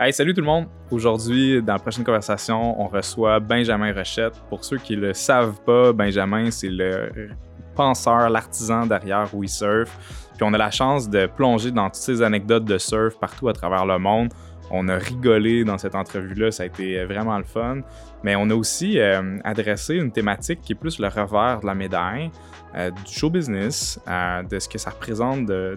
Hey, salut tout le monde! Aujourd'hui, dans la prochaine conversation, on reçoit Benjamin Rochette. Pour ceux qui le savent pas, Benjamin, c'est le penseur, l'artisan derrière We Surf. Puis on a la chance de plonger dans toutes ces anecdotes de surf partout à travers le monde. On a rigolé dans cette entrevue-là, ça a été vraiment le fun. Mais on a aussi euh, adressé une thématique qui est plus le revers de la médaille. Euh, du show business, euh, de ce que ça représente de,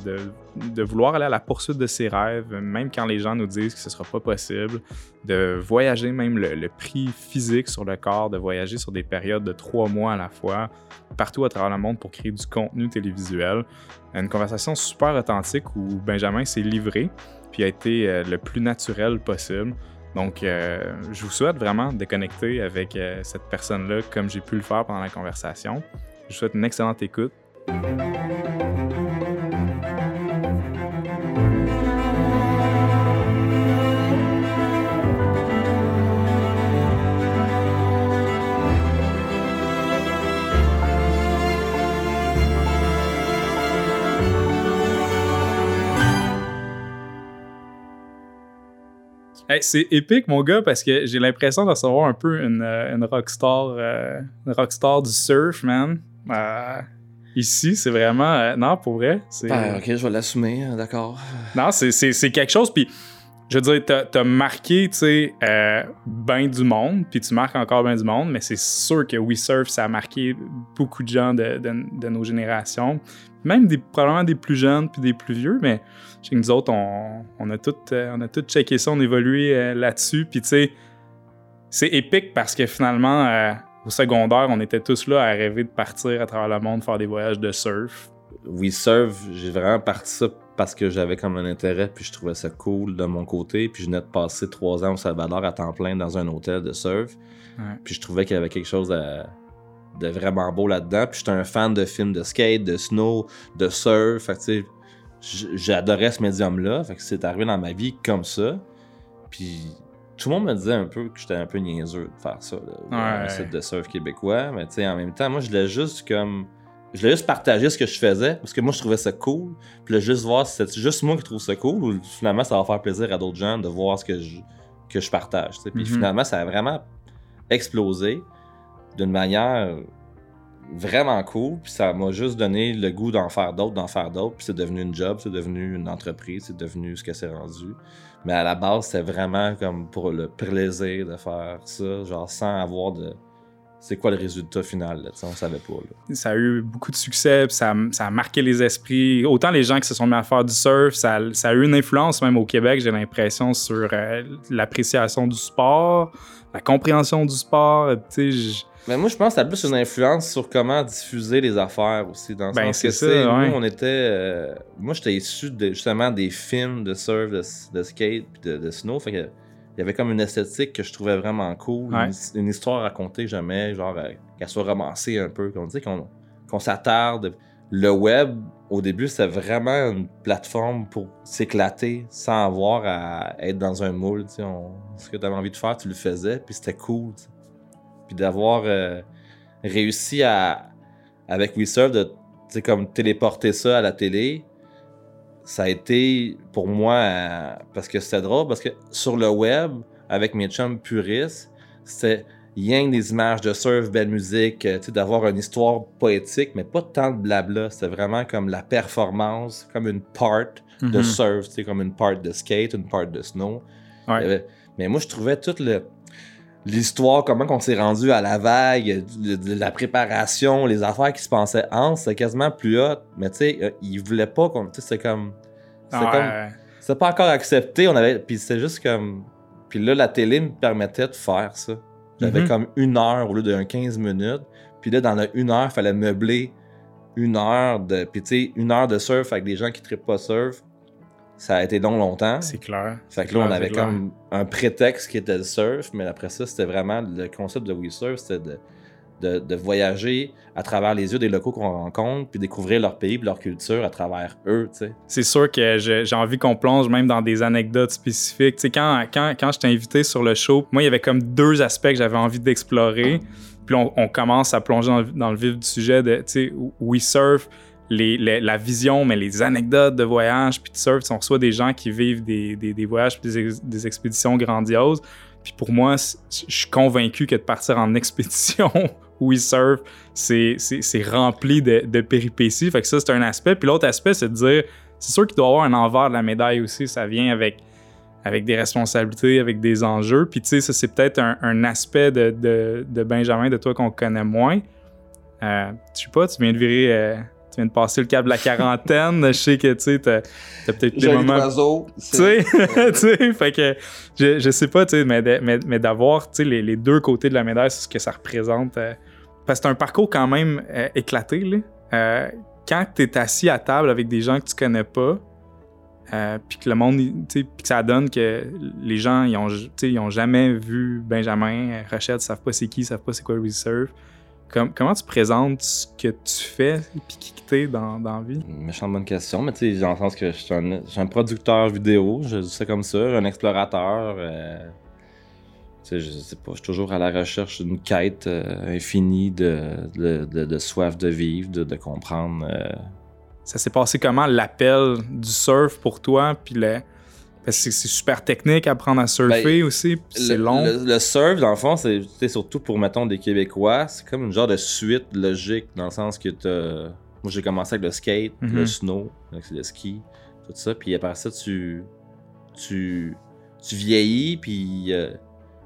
de, vouloir aller à la poursuite de ses rêves, même quand les gens nous disent que ce ne sera pas possible, de voyager même le, prix physique sur le corps, de voyager sur des périodes de trois mois à la fois, partout à travers le monde pour créer du contenu télévisuel. Une conversation super authentique où Benjamin s'est livré, puis a été euh, le plus naturel possible. Donc, je vous souhaite vraiment de connecter avec cette personne-là comme j'ai pu le faire pendant la conversation. Je vous souhaite une excellente écoute. C'est épique, mon gars, parce que j'ai l'impression de recevoir un peu une, euh, une rockstar, euh, une rockstar du surf, man. Euh, ici, c'est vraiment. Euh, non, pour vrai. Ben, ok, je vais l'assumer, euh, d'accord. Non, c'est quelque chose. Puis, je veux dire, t'as as marqué, tu sais, bien du monde, puis tu marques encore bien du monde, mais c'est sûr que We Surf, ça a marqué beaucoup de gens de, nos générations. Même probablement des plus jeunes puis des plus vieux, mais chez nous autres, on, a tout, on a tout checké ça, on a évolué là-dessus, puis tu sais, c'est épique parce que finalement au secondaire, on était tous là à rêver de partir à travers le monde, faire des voyages de surf. Oui, surf, j'ai vraiment parti ça parce que j'avais comme un intérêt, puis je trouvais ça cool de mon côté. Puis je venais de passer trois ans au Salvador à temps plein dans un hôtel de surf. Puis je trouvais qu'il y avait quelque chose de, vraiment beau là-dedans. Puis j'étais un fan de films de skate, de snow, de surf. Fait que, j'adorais ce médium-là. Fait que c'est arrivé dans ma vie comme ça. Puis tout le monde me disait un peu que j'étais un peu niaiseux de faire ça, là, un site de surf québécois. Mais tu sais, en même temps, moi, je l'ai juste comme. Je voulais juste partager ce que je faisais parce que moi, je trouvais ça cool. Puis là, juste voir si c'est juste moi qui trouve ça cool ou finalement, ça va faire plaisir à d'autres gens de voir ce que je, que je partage. Puis mm-hmm. finalement, ça a vraiment explosé d'une manière vraiment cool. Puis ça m'a juste donné le goût d'en faire d'autres, d'en faire d'autres. Puis c'est devenu une job, c'est devenu une entreprise, c'est devenu ce que c'est rendu. Mais à la base, c'était vraiment comme pour le plaisir de faire ça, genre sans avoir de. C'est quoi le résultat final, là, on savait pas. Ça a eu beaucoup de succès, ça, ça, a marqué les esprits. Autant les gens qui se sont mis à faire du surf, ça, ça a eu une influence même au Québec, j'ai l'impression, sur euh, l'appréciation du sport, la compréhension du sport. Mais moi, je pense que ça a plus une influence sur comment diffuser les affaires aussi. Dans ben, c'est ça. Nous, on était. Euh, moi, j'étais issu de, justement des films de surf, de, skate, puis de, snow. Fait que, il y avait comme une esthétique que je trouvais vraiment cool. Une, histoire racontée jamais, genre, euh, qu'elle soit romancée un peu. Qu'on dit qu'on s'attarde. Le web, au début, c'était vraiment une plateforme pour s'éclater sans avoir à être dans un moule. On, ce que tu avais envie de faire, tu le faisais, puis c'était cool puis d'avoir euh, réussi à, avec WeServe, de comme téléporter ça à la télé, ça a été pour moi, euh, parce que c'était drôle, parce que sur le web, avec mes chums puristes, c'était rien que des images de surf, belle musique, euh, d'avoir une histoire poétique, mais pas tant de blabla. C'était vraiment comme la performance, comme une part de mm-hmm. surf, comme une part de skate, une part de snow. mais moi, je trouvais tout le l'histoire, comment on s'est rendu à la vague, de, la préparation, les affaires qui se passaient en, c'est quasiment plus hot. Mais tu sais, euh, ils voulaient pas qu'on. Tu sais, c'est comme. C'est comme. C'est pas encore accepté. On avait. Puis c'est juste comme. Puis là, la télé me permettait de faire ça. J'avais mm-hmm. comme une heure au lieu d'un 15 minutes. Puis là, dans la une heure, il fallait meubler une heure de. Puis tu sais, une heure de surf avec des gens qui ne pas surf ça a été long longtemps. C'est clair. Fait que là, on avait comme un prétexte qui était le surf, mais après ça, c'était vraiment le concept de WeSurf, c'était de, de, voyager à travers les yeux des locaux qu'on rencontre, puis découvrir leur pays, puis leur culture à travers eux, tu sais. C'est sûr que j'ai envie qu'on plonge même dans des anecdotes spécifiques. Tu sais, quand, quand, quand je t'ai invité sur le show, moi, il y avait comme deux aspects que j'avais envie d'explorer. Puis on, commence à plonger dans, dans, le vif du sujet de, tu sais, la vision, mais les anecdotes de voyage, puis de surf, on reçoit des gens qui vivent des, des, voyages, des, ex- des expéditions grandioses. Puis pour moi, je suis convaincu que de partir en expédition où ils surfent, c'est rempli de, péripéties. Fait que ça, c'est un aspect. Puis l'autre aspect, c'est de dire, c'est sûr qu'il doit y avoir un envers de la médaille aussi. Ça vient avec, avec des responsabilités, avec des enjeux. Puis tu sais, ça, c'est peut-être un, aspect de, de, Benjamin, de toi qu'on connaît moins. Euh, je sais pas, tu viens de virer... euh, tu viens de passer le cap de la quarantaine. Je sais que tu sais, t'as peut-être des moments tu sais, tu sais, fait que je, je sais pas, tu sais, mais, mais, mais d'avoir, tu les, les deux côtés de la médaille, c'est ce que ça représente. euh, parce que c'est un parcours quand même euh, éclaté, là. Euh, quand t'es assis à table avec des gens que tu connais pas, puis que le monde, tu puis que ça donne que les gens, ils ont, tu ils ont jamais vu Benjamin, Rochette, savent pas c'est qui, savent pas c'est quoi le reserve. Comme, comment tu présentes ce que tu fais, puis qui que t'es dans, dans la vie? Méchante bonne question, mais tu sais, dans le sens que je suis un, je suis un producteur vidéo, je dis ça comme ça, un explorateur. euh, tu sais, je sais pas, je suis toujours à la recherche d'une quête euh, infinie de, de, de- de soif de vivre, de, de comprendre. euh, Ça s'est passé comment? L'appel du surf pour toi? Puis le... Parce que c'est- super technique apprendre à surfer aussi, puis c'est long. Le, le surf, dans le fond, c'est surtout pour, mettons, des Québécois, c'est comme une genre de suite logique, dans le sens que t'as... Moi, j'ai commencé avec le skate, Mhm. le snow, donc c'est le ski, tout ça, puis après ça, tu... Tu, tu vieillis, puis euh,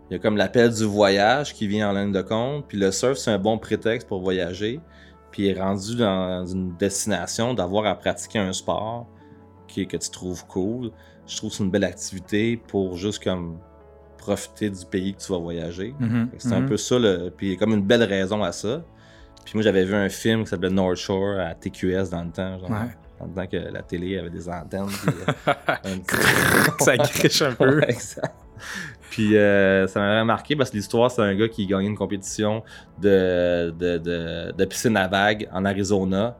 il y a comme l'appel du voyage qui vient en ligne de compte, puis le surf, c'est un bon prétexte pour voyager, puis rendu dans une destination, d'avoir à pratiquer un sport qui, que tu trouves cool, je trouve que c'est une belle activité pour juste comme profiter du pays que tu vas voyager. Mhm, que C'est un mhm. peu ça, le... puis il y a comme une belle raison à ça. Puis moi, j'avais vu un film qui s'appelait North Shore à TQS dans le temps, genre, Ouais. le temps que la télé avait des antennes. puis, euh, petit- ça griche un peu. Ouais, exact. Puis euh, ça m'avait marqué parce que l'histoire, c'est un gars qui gagnait une compétition de, de, de, de piscine à vagues en Arizona.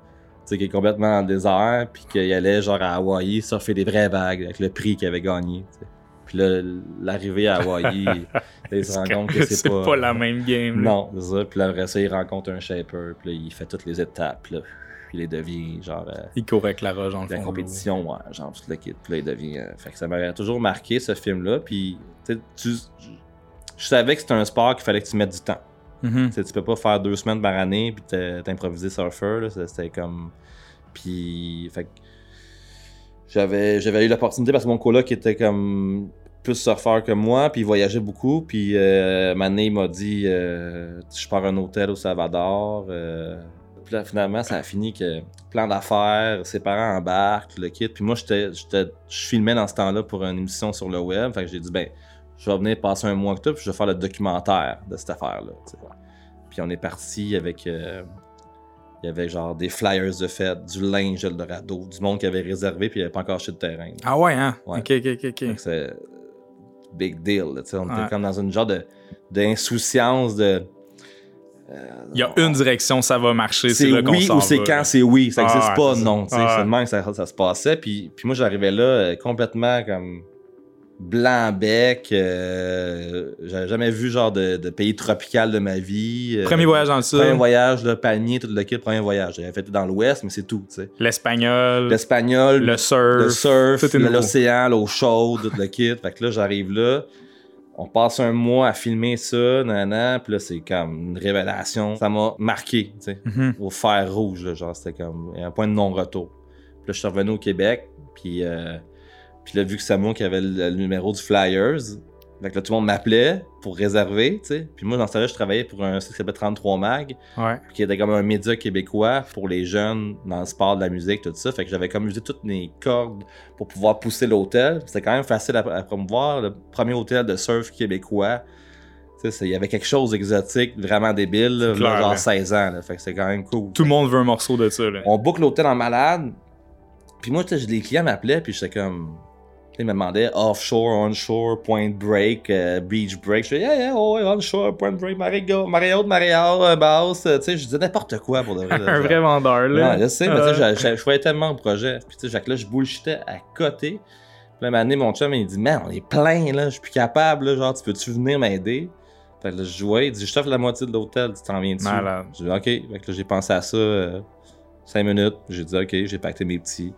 Qui est complètement dans le désert, puis qu'il allait genre à Hawaï surfer des vraies vagues avec le prix qu'il avait gagné. Puis là, l'arrivée à Hawaï, il se rend compte que c'est pas. la même game. Non, c'est ça. Puis là, après ça, il rencontre un shaper, puis là, il fait toutes les étapes, puis là, il les devient genre. euh, Il court avec la roche dans le la fond. compétition, ouais, genre tout le kit. Puis là, il devient. euh, fait que ça m'avait toujours marqué ce film-là. Puis, tu je savais que c'était un sport qu'il fallait que tu mettes du temps. Tu sais, tu peux pas faire deux semaines par année puis t'improviser surfer. C'était comme. Puis, fait j'avais, j'avais eu l'opportunité parce que mon coloc était comme plus surfeur que moi, puis il voyageait beaucoup. Puis, euh, Mané m'a dit euh, Je pars à un hôtel au Salvador. euh, là, finalement, ça a fini que plan d'affaires, ses parents embarquent, le kit. Puis moi, j'étais- je filmais dans ce temps-là pour une émission sur le web. Fait que j'ai dit, ben, je vais venir passer un mois avec toi, puis je vais faire le documentaire de cette affaire-là. Puis on est parti avec. euh, il y avait genre des flyers de fête, du linge Eldorado, du monde qui avait réservé, puis il n'y avait pas encore acheté de terrain. Ah ouais, hein? Ouais. Ok, ok, ok, c'est big deal. là, on Ouais. était comme dans une genre de d'insouciance de. Il y a une direction, ça va marcher. C'est qu'on oui ou c'est quand c'est oui. Ça Ah, n'existe ouais, pas, non. Ah, C'est de même que ça, ça se passait. Puis, puis moi, j'arrivais là euh, complètement comme blanc bec. euh, J'avais jamais vu genre de, de pays tropical de ma vie. euh, Premier voyage dans le sud, Premier voyage, là, palmier, tout le kit, premier voyage. J'avais fait dans l'ouest, mais c'est tout. tu sais. l'espagnol, L'espagnol, le surf. le surf, l'océan, l'eau chaude, tout le kit. Fait que là, j'arrive là. On passe un mois à filmer ça, nanana, puis là, c'est comme une révélation. Ça m'a marqué, tu sais, Mhm. au fer rouge, là, genre, c'était comme un point de non-retour. Puis là, je suis revenu au Québec, puis, euh, puis là, vu que c'est moi qui avait le, le numéro du Flyers, fait que là, tout le monde m'appelait pour réserver, tu sais. Puis moi, dans ce temps-là, je travaillais pour un site qui s'appelait 33 Mag, Ouais. qui était comme un média québécois pour les jeunes dans le sport de la musique, tout ça. Fait que j'avais comme usé toutes mes cordes pour pouvoir pousser l'hôtel. C'était quand même facile à, à promouvoir. Le premier hôtel de surf québécois. C'est- il y avait quelque chose d'exotique, vraiment débile, là, C'est clair, genre là. 16 ans. là. Fait que c'était quand même cool. Tout le monde veut un morceau de ça. Là. On boucle l'hôtel en malade. Puis moi, les clients m'appelaient, puis j'étais comme. Ils me demandaient offshore, onshore, point break, euh, beach break. Je disais, yeah, yeah, oh, ouais, onshore, point break, marée marée haute, marée haute, basse. euh, Tu sais, je disais n'importe quoi pour de vrai. un vrai vendeur. Là. Ouais, je sais, mais tu sais, j'ai- j'ai- je voyais tellement de projets. Puis tu sais, là, je bullshitais à côté. Puis là, un mon chum, il dit, man, on est plein, là, je suis plus capable, là, genre, tu peux-tu venir m'aider? Fait que là, je jouais, il dit, je t'offre la moitié de l'hôtel, tu t'en viens dessus. Malade. Je dis, ok. Fait que là, j'ai pensé à ça euh, Cinq minutes, j'ai dit, OK, j'ai pacté mes petits,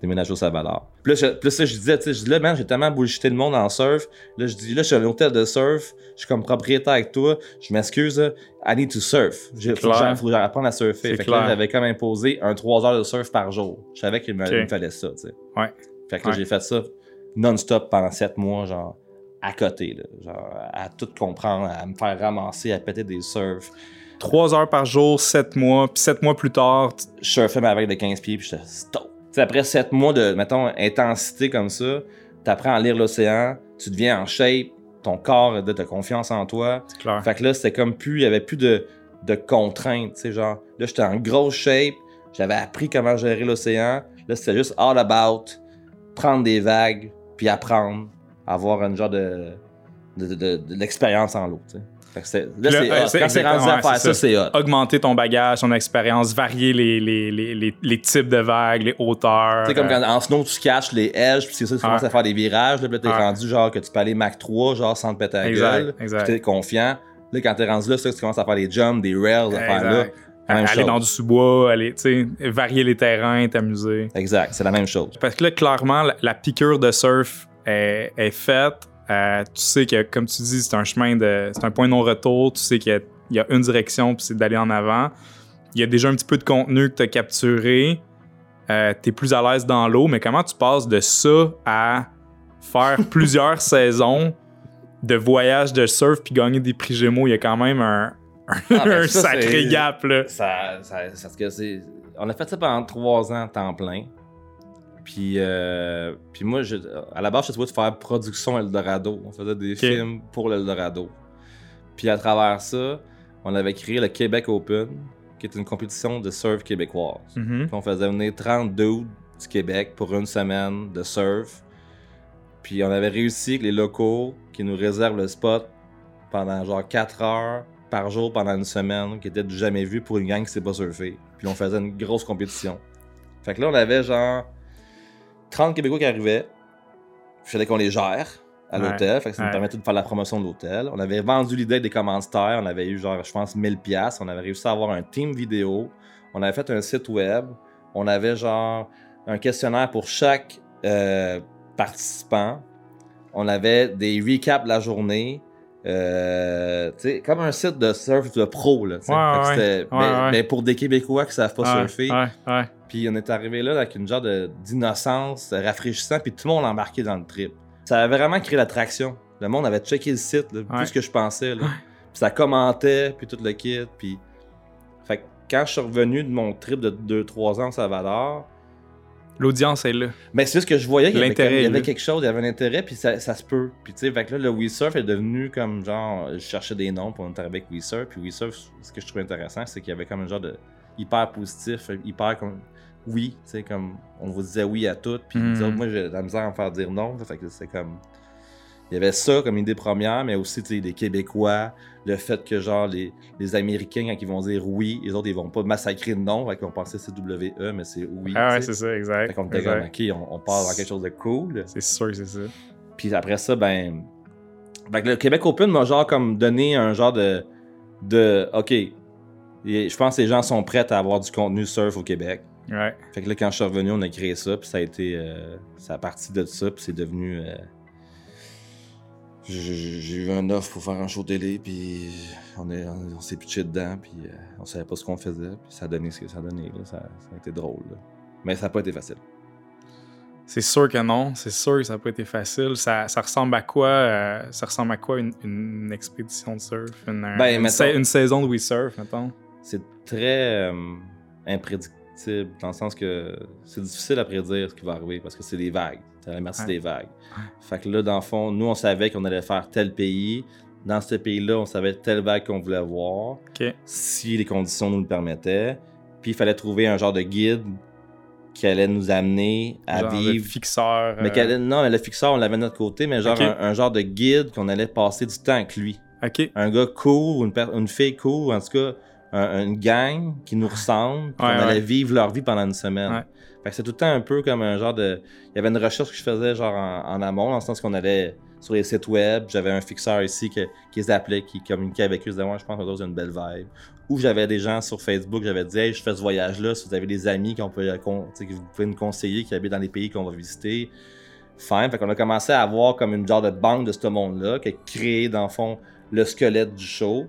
déménagé au Salvador. Puis là, je, puis là, ça, je disais, tu sais, je dis là, man, j'ai tellement bullshité le monde en surf. Là, je dis, là, je suis à l'hôtel de surf, je suis comme propriétaire avec toi, je m'excuse, I need to surf. J'ai- Faut que j'apprenne à surfer. Fait que là, j'avais comme imposé un 3 heures de surf par jour. Je savais qu'il me, il fallait ça, tu sais. Ouais. Fait que là, Ouais. j'ai fait ça non-stop pendant 7 mois, genre, à côté, là. Genre, à tout comprendre, à me faire ramasser, à péter des surfs. Trois heures par jour, sept mois, puis sept mois plus tard, je surfais ma vague de 15 pieds, puis j'étais stop. Tu après 7 mois de, mettons, intensité comme ça, t'apprends à lire l'océan, tu deviens en shape, ton corps de ta confiance en toi. c'est clair. Fait que là, c'était comme plus, il y avait plus de, de contraintes, tu genre, là, j'étais en grosse shape, j'avais appris comment gérer l'océan, là, c'était juste all about prendre des vagues, puis apprendre, avoir un genre de, de, de, de- de l'expérience en l'eau, c'est- là, Là, c'est c'est Quand c'est rendu à faire ça, c'est c'est hot. Augmenter ton bagage, ton expérience, varier les, les, les, les, types de vagues, les hauteurs. Tu sais, comme euh, quand en snow, tu catches les edges, puis c'est ça, tu commences à faire des virages, là, puis t'es rendu genre que tu peux aller Mac 3, genre sans te péter la Exact, gueule. exact. Puis t'es confiant. Là, quand t'es rendu là, c'est que tu commences à faire des jumps, des rails, à faire là. Même aller chose. dans du sous-bois, aller, tu sais, varier les terrains, t'amuser. Exact, c'est la même chose. Parce que là, clairement, la, la piqûre de surf est, est faite. Euh, tu sais que, comme tu dis, c'est un chemin de. C'est un point de non-retour. Tu sais qu'il y a- il y, a une direction, puis c'est d'aller en avant. Il y a déjà un petit peu de contenu que tu as capturé. Euh, tu es plus à l'aise dans l'eau, mais comment tu passes de ça à faire plusieurs saisons de voyage de surf puis gagner des prix Gémeaux? Il y a quand même un, un, Ah, ben, un ça, sacré gap, là. Ça, ça, parce que c'est... On a fait ça pendant trois ans, temps plein. Puis, euh, puis moi, je- à la base, je suis de faire production Eldorado. On faisait des films pour l'Eldorado. Puis à travers ça, on avait créé le Québec Open, qui est une compétition de surf québécoise. Mhm. Puis on faisait venir 30 dudes du Québec pour une semaine de surf. Puis on avait réussi avec les locaux qui nous réservent le spot pendant genre 4 heures par jour pendant une semaine, qui était jamais vu pour une gang qui sait pas surfer. Puis on faisait une grosse compétition. Fait que là, on avait genre 30 Québécois qui arrivaient. Il fallait qu'on les gère à Ouais, l'hôtel. Fait que ça ouais. nous permettait de faire la promotion de l'hôtel. On avait vendu l'idée des commanditaires. On avait eu genre, je pense, 1000 pièces. On avait réussi à avoir un team vidéo. On avait fait un site web. On avait genre un questionnaire pour chaque euh, participant. On avait des recaps de la journée. Euh, comme un site de surf de pro. Là. Ouais, ouais. mais, ouais. mais pour des Québécois qui savent pas surfer. Puis on est arrivé là avec une genre d'innocence rafraîchissant, puis tout le monde embarqué dans le trip. Ça avait vraiment créé l'attraction. Le monde avait checké le site, là, plus que je pensais. là. Puis ça commentait, puis tout le kit. Puis... Fait que quand je suis revenu de mon trip de 2-3 ans au Salvador, L'audience est là. ben c'est ce que je voyais, qu'il y y avait quelque chose, il y avait un intérêt, puis ça, ça se peut. Puis tu sais, fait que là, le WeSurf est devenu comme genre, je cherchais des noms pour on est arrivé avec WeSurf, puis WeSurf, ce que je trouvais intéressant, c'est qu'il y avait comme un genre de hyper positif, hyper comme oui, tu sais, comme on vous disait oui à tout, puis autres, moi j'ai de la misère à me faire dire non, fait que c'est comme. Il y avait ça comme idée première, mais aussi tu sais, les Québécois, le fait que genre les, les Américains, quand ils vont dire oui, les autres ils vont pas massacrer de non, fait qu'ils vont penser c'est WE, mais c'est oui. ah ouais, c'est ça, exact. Fait qu'on était comme, ok, on, on part dans quelque chose de cool. C'est sûr, c'est ça. Puis après ça, ben. Fait que le Québec Open m'a genre comme donné un genre de. de ok. Et Je pense que les gens sont prêts à avoir du contenu surf au Québec. Ouais. Fait que là, quand je suis revenu, on a créé ça, puis ça a été. euh, ça a parti de ça, puis c'est devenu. euh, j'ai eu un offre pour faire un show télé, puis on, est, on, on s'est pitché dedans, puis euh, on savait pas ce qu'on faisait, puis ça a donné ce que ça a donné. Là, ça, ça a été drôle. là. Mais ça n'a pas été facile. C'est sûr que non, c'est sûr que ça n'a pas été facile. Ça, ça ressemble à quoi euh, Ça ressemble à quoi une, une expédition de surf? Une, un- Ben, une, mettons- sa- une saison de We Surf, mettons? c'est très euh, imprédictible dans le sens que c'est difficile à prédire ce qui va arriver parce que c'est des vagues. C'est la merci Ouais. des vagues. Fait que là, dans le fond, nous, on savait qu'on allait faire tel pays. Dans ce pays-là, on savait telle vague qu'on voulait voir, si les conditions nous le permettaient. Puis il fallait trouver un genre de guide qui allait nous amener à Genre vivre fixeur. mais euh, non, mais le fixeur, on l'avait de notre côté, mais genre un, un genre de guide qu'on allait passer du temps avec lui Ok. un gars cool, ou une, per- une fille cool, ou en tout cas, un- une gang qui nous ressemble, puis Ouais, on allait vivre leur vie pendant une semaine. Ouais. Fait que c'est tout le temps un peu comme un genre de. Il y avait une recherche que je faisais genre en, en amont, dans le sens qu'on allait sur les sites web, j'avais un fixeur ici que- qui les appelait, qui communiquait avec eux, ils Ouais, je pense que ont une belle vibe. Ou j'avais des gens sur Facebook, j'avais dit, hey, je fais ce voyage-là, si vous avez des amis qu'on peut, que vous pouvez nous conseiller qui habitent dans les pays qu'on va visiter. Fine. Fait qu'on a commencé à avoir comme une genre de banque de ce monde-là, qui a créé, dans le fond, le squelette du show.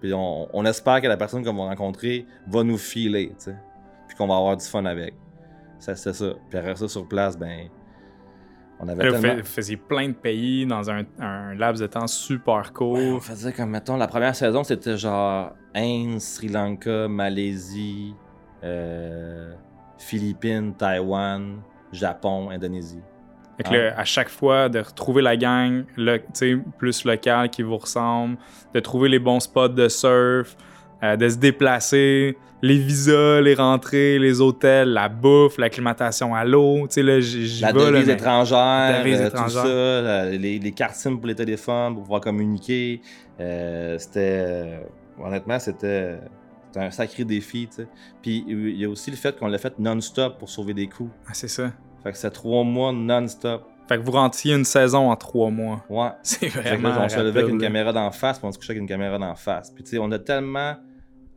Puis on, on espère que la personne qu'on va rencontrer va nous filer, tu sais. Puis qu'on va avoir du fun avec. Ça, c'est ça. Puis après ça, sur place, ben. On avait vous tellement... vous faisiez plein de pays dans un, un laps de temps super court. Ouais, on faisait comme, mettons, la première saison, c'était genre Inde, Sri Lanka, Malaisie, euh, Philippines, Taïwan, Japon, Indonésie. Fait que là, à chaque fois, de retrouver la gang sais, plus locale qui vous ressemble, de trouver les bons spots de surf, euh, de se déplacer, les visas, les rentrées, les hôtels, la bouffe, l'acclimatation à l'eau. Tu sais, là, j'y La devise étrangère, La devise euh, étrangère. tout ça, les, les cartes SIM pour les téléphones, pour pouvoir communiquer. Euh, c'était. euh, honnêtement, c'était. c'était un sacré défi, tu sais. Puis il y a aussi le fait qu'on l'a fait non-stop pour sauver des coûts. Ah, c'est ça. Fait que c'est trois mois non-stop. Fait que vous rentriez une saison en trois mois. Ouais. C'est Fait que vraiment. là, on se levait avec une caméra d'en face, puis on se couchait avec une caméra d'en face. Puis tu sais, on a tellement.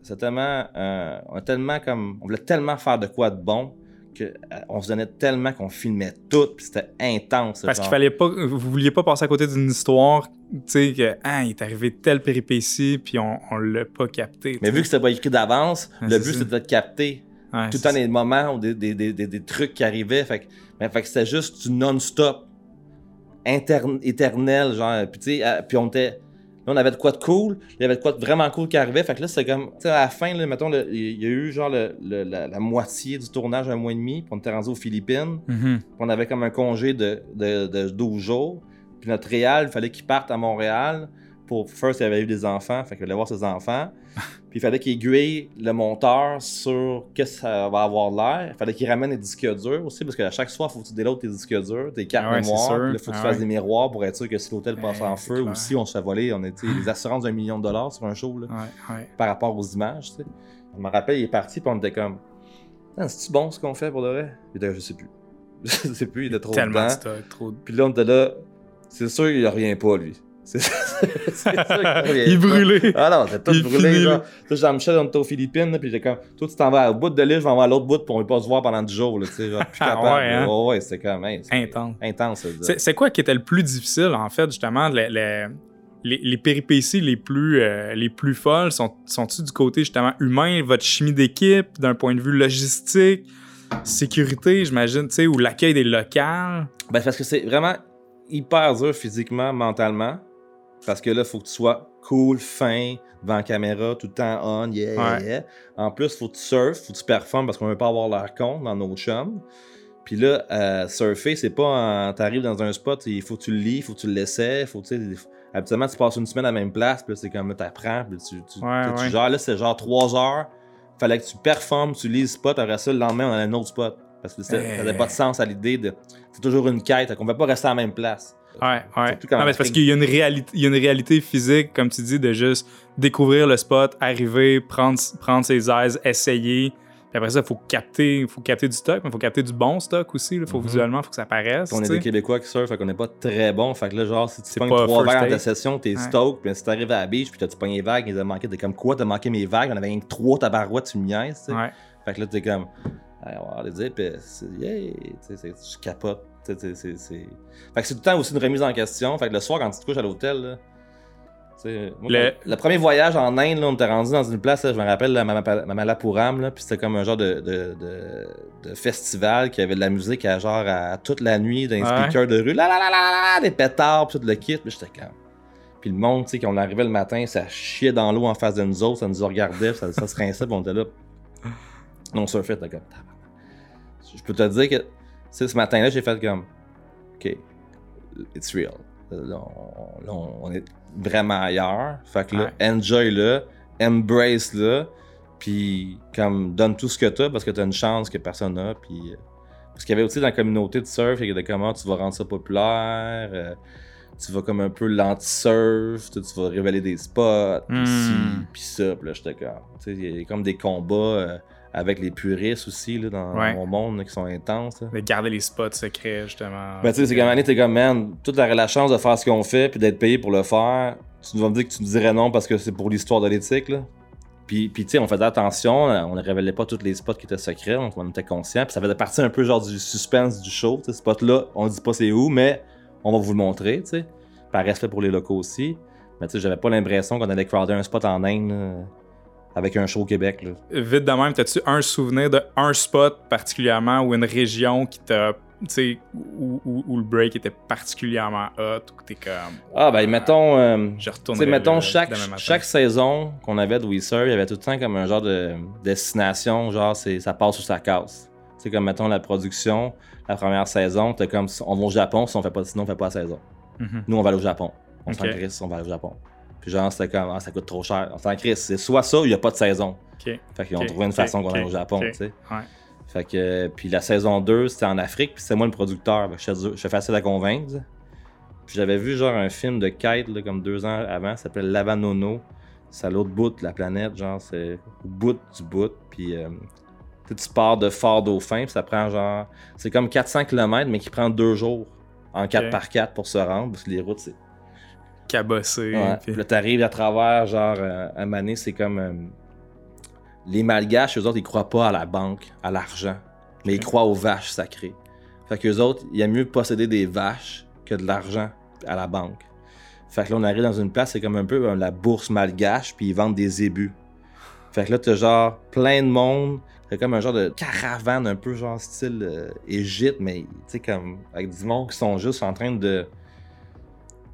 C'est tellement. euh, on a tellement comme. On voulait tellement faire de quoi de bon que euh, on se donnait tellement qu'on filmait tout, puis c'était intense. Parce qu'il fallait pas, vous vouliez pas passer à côté d'une histoire, tu sais, que, ah, il est arrivé telle péripétie, puis on, on l'a pas capté. Mais vu que c'était pas écrit d'avance, Ah, le but c'était de capter Ouais, tout le temps des moments ou des, des, des, des, trucs qui arrivaient. Fait que, fait que c'était juste du non-stop, éternel, genre. Puis tu sais, euh, puis on était. Là, on avait de quoi de cool, il y avait de quoi de vraiment cool qui arrivait. Fait que là, c'est comme. Tu sais, à la fin, là, mettons, le- il y a eu genre le- le- la, la moitié du tournage, un mois et demi, puis on était rendu aux Philippines. Mhm. Puis on avait comme un congé de, de, de 12 jours. Puis notre réal, il fallait qu'il parte à Montréal pour. First, il avait eu des enfants, fait qu'il allait voir ses enfants. Puis il fallait qu'il aiguille le monteur sur qu'est-ce que ça va avoir l'air. Il fallait qu'il ramène les disques durs aussi, parce qu'à chaque soir, il faut que tu déloades tes disques durs, tes cartes Ah ouais, mémoire. il faut que tu Ah fasses ouais. des miroirs pour être sûr que si l'hôtel passe Ouais, en feu clair. ou si on se fait voler, on était les assurances d'un million de dollars sur un show. Là par rapport aux images. Je me rappelle, il est parti, puis on était comme, Ah, c'est-tu bon ce qu'on fait pour de vrai? Il était, je sais plus. je sais plus, il était trop Tellement stock, trop. Puis là, on était là, c'est sûr qu'il revient pas, lui. C'est qu'il revient Il brûlé. Ah non, c'était tout brûlé, genre. Jean-Michel, on était aux Philippines, puis j'étais comme, toi, tu t'en vas au bout de l'île, je vais en vais à l'autre bout pour ne pas se voir pendant 10 jours, là, genre, plus capable. ouais, hein? Ouais, ouais, c'était comme, hey, c'est Intense. intense, ça. C'est quoi qui était le plus difficile, en fait, justement, le- le- les, les péripéties les plus, euh, les plus folles? Sont- Sont-ils du côté, justement, humain, votre chimie d'équipe, d'un point de vue logistique, sécurité, j'imagine, tu sais, ou l'accueil des locales? Ben, c'est parce que c'est vraiment hyper dur physiquement, mentalement. Parce que là, faut que tu sois cool, fin, devant la caméra, tout le temps on, yeah, yeah, Ouais. yeah. En plus, faut que tu surfes, faut que tu performes parce qu'on veut pas avoir l'air con dans nos chums. Puis là, euh, surfer, c'est pas t'arrives dans un spot, il faut que tu le lis, il faut que tu le laisses, faut que tu habituellement tu passes une semaine à la même place, puis c'est comme t'apprends, puis tu, tu, Ouais, tu- gères. Là, c'est genre trois heures, fallait que tu performes, tu lis le spot, après ça, le lendemain, on a un autre spot. Parce que ça n'avait pas de sens à l'idée de. C'est toujours une quête, on ne peut pas rester à la même place. Ouais, ouais. Non, mais c'est parce qu'il y a une réalité, il y a une réalité physique, comme tu dis, de juste découvrir le spot, arriver, prendre, prendre ses aises, essayer. Puis après ça, il faut capter, faut capter du stock, mais il faut capter du bon stock aussi. Il faut Mhm. visuellement, faut que ça paraisse. On est des Québécois qui surfent, fait qu'on n'est pas très bon. Fait que là, genre, si tu pognes trois verres dans ta session, t'es Ouais. stoked, puis si t'arrives à la beach, puis t'as-tu pogné les vagues, ils ont manqué, t'es comme quoi, t'as manqué mes vagues, on avait rien que trois tabarouettes, tu me niaises. Ouais. Fait que là, t'es comme, Hey, on va aller dire, puis yeah, tu sais, c'est- tu capotes. C'est- c'est- c'est- Fait que c'est tout le temps aussi une remise en question. Fait que le soir, quand tu te couches à l'hôtel, là, moi, Le- premier voyage en Inde, là, on était rendu dans une place, là, je me rappelle, la Mamalapuram, puis c'était comme un genre de, de, de- de festival qui avait de la musique à genre à toute la nuit, dans les Ouais. speakers de rue, des pétards, puis tout le kit, puis j'étais comme. Puis le monde, tu sais, quand on arrivait le matin, ça chiait dans l'eau en face de nous autres, ça nous regardait, ça, ça se rinçait, puis on était là. On surfait, t'es comme. Je peux te dire que, ce matin-là, j'ai fait comme. OK, it's real. Là, on, là, on- on est vraiment ailleurs. Fait que là, enjoy-le, embrace-le, puis comme donne tout ce que t'as parce que t'as une chance que personne n'a. Puis, euh, parce qu'il y avait aussi dans la communauté de surf, il y avait comment tu vas rendre ça populaire. euh, tu vas comme un peu l'anti-surf, tu, vas révéler des spots, puis Hmm. ci, puis ça, puis là, j'étais comme... Tu sais, il y a comme des combats euh, avec les puristes aussi, là, dans Ouais. mon monde, là, qui sont intenses. là. De garder les spots secrets, justement. Ben, tu sais, c'est comme année, t'es comme, man, toute la, la chance de faire ce qu'on fait puis d'être payé pour le faire, tu vas me dire que tu me dirais non parce que c'est pour l'histoire de l'éthique, là. Puis, puis tu sais, on faisait attention, on ne révélait pas tous les spots qui étaient secrets, on, on était conscient. Puis ça faisait partie un peu genre du suspense du show. Ce spot-là, on dit pas c'est où, mais on va vous le montrer, tu sais. Par respect pour les locaux aussi. Mais tu sais, j'avais pas l'impression qu'on allait crowder un spot en Inde avec un show au Québec. Là. Vite de même, as-tu un souvenir de un spot particulièrement ou une région qui t'a. Où, où- où le break était particulièrement hot, où t'es comme. Ah, ben, mettons. euh, Je retourne. mettons, chaque, chaque saison qu'on avait de We Serve, il y avait tout le temps comme un genre de destination, genre c'est, ça passe ou ça casse. Tu sais, comme mettons la production, la première saison, t'es comme on va au Japon, si on fait pas, sinon on fait pas la saison. Mhm. Nous, on va aller au Japon. On s'en Ok. crisse, on va aller au Japon. Puis genre, c'était comme, ah, ça coûte trop cher. On s'en. C'est soit ça ou il n'y a pas de saison. Ok. Fait qu'ils ont trouvé une façon qu'on aille au Japon, tu sais. Ouais. Fait que, puis la saison 2, c'était en Afrique, puis c'est moi le producteur. J'étais j'étais facile à convaincre. Puis j'avais vu genre un film de kite, là, comme deux ans avant, ça s'appelle Lavanono. C'est à l'autre bout de la planète, genre, c'est au bout du bout. Puis euh, tu pars de Fort Dauphin, puis ça prend genre. C'est comme 400 km, mais qui prend deux jours en 4x4 pour se rendre, parce que les routes, c'est Cabossé. Ouais. puis- là, t'arrives à travers, genre, euh, un moment donné, c'est comme. euh, les Malgaches, eux autres, ils croient pas à la banque, à l'argent, mais ils croient aux vaches sacrées. Fait qu'eux autres, il y a mieux posséder des vaches que de l'argent à la banque. Fait que là, on arrive dans une place, c'est comme un peu euh, la bourse malgache, puis ils vendent des zébus. Fait que là, t'as genre plein de monde. C'est comme un genre de caravane, un peu genre style euh, Égypte, mais tu sais, comme avec du monde qui sont juste en train de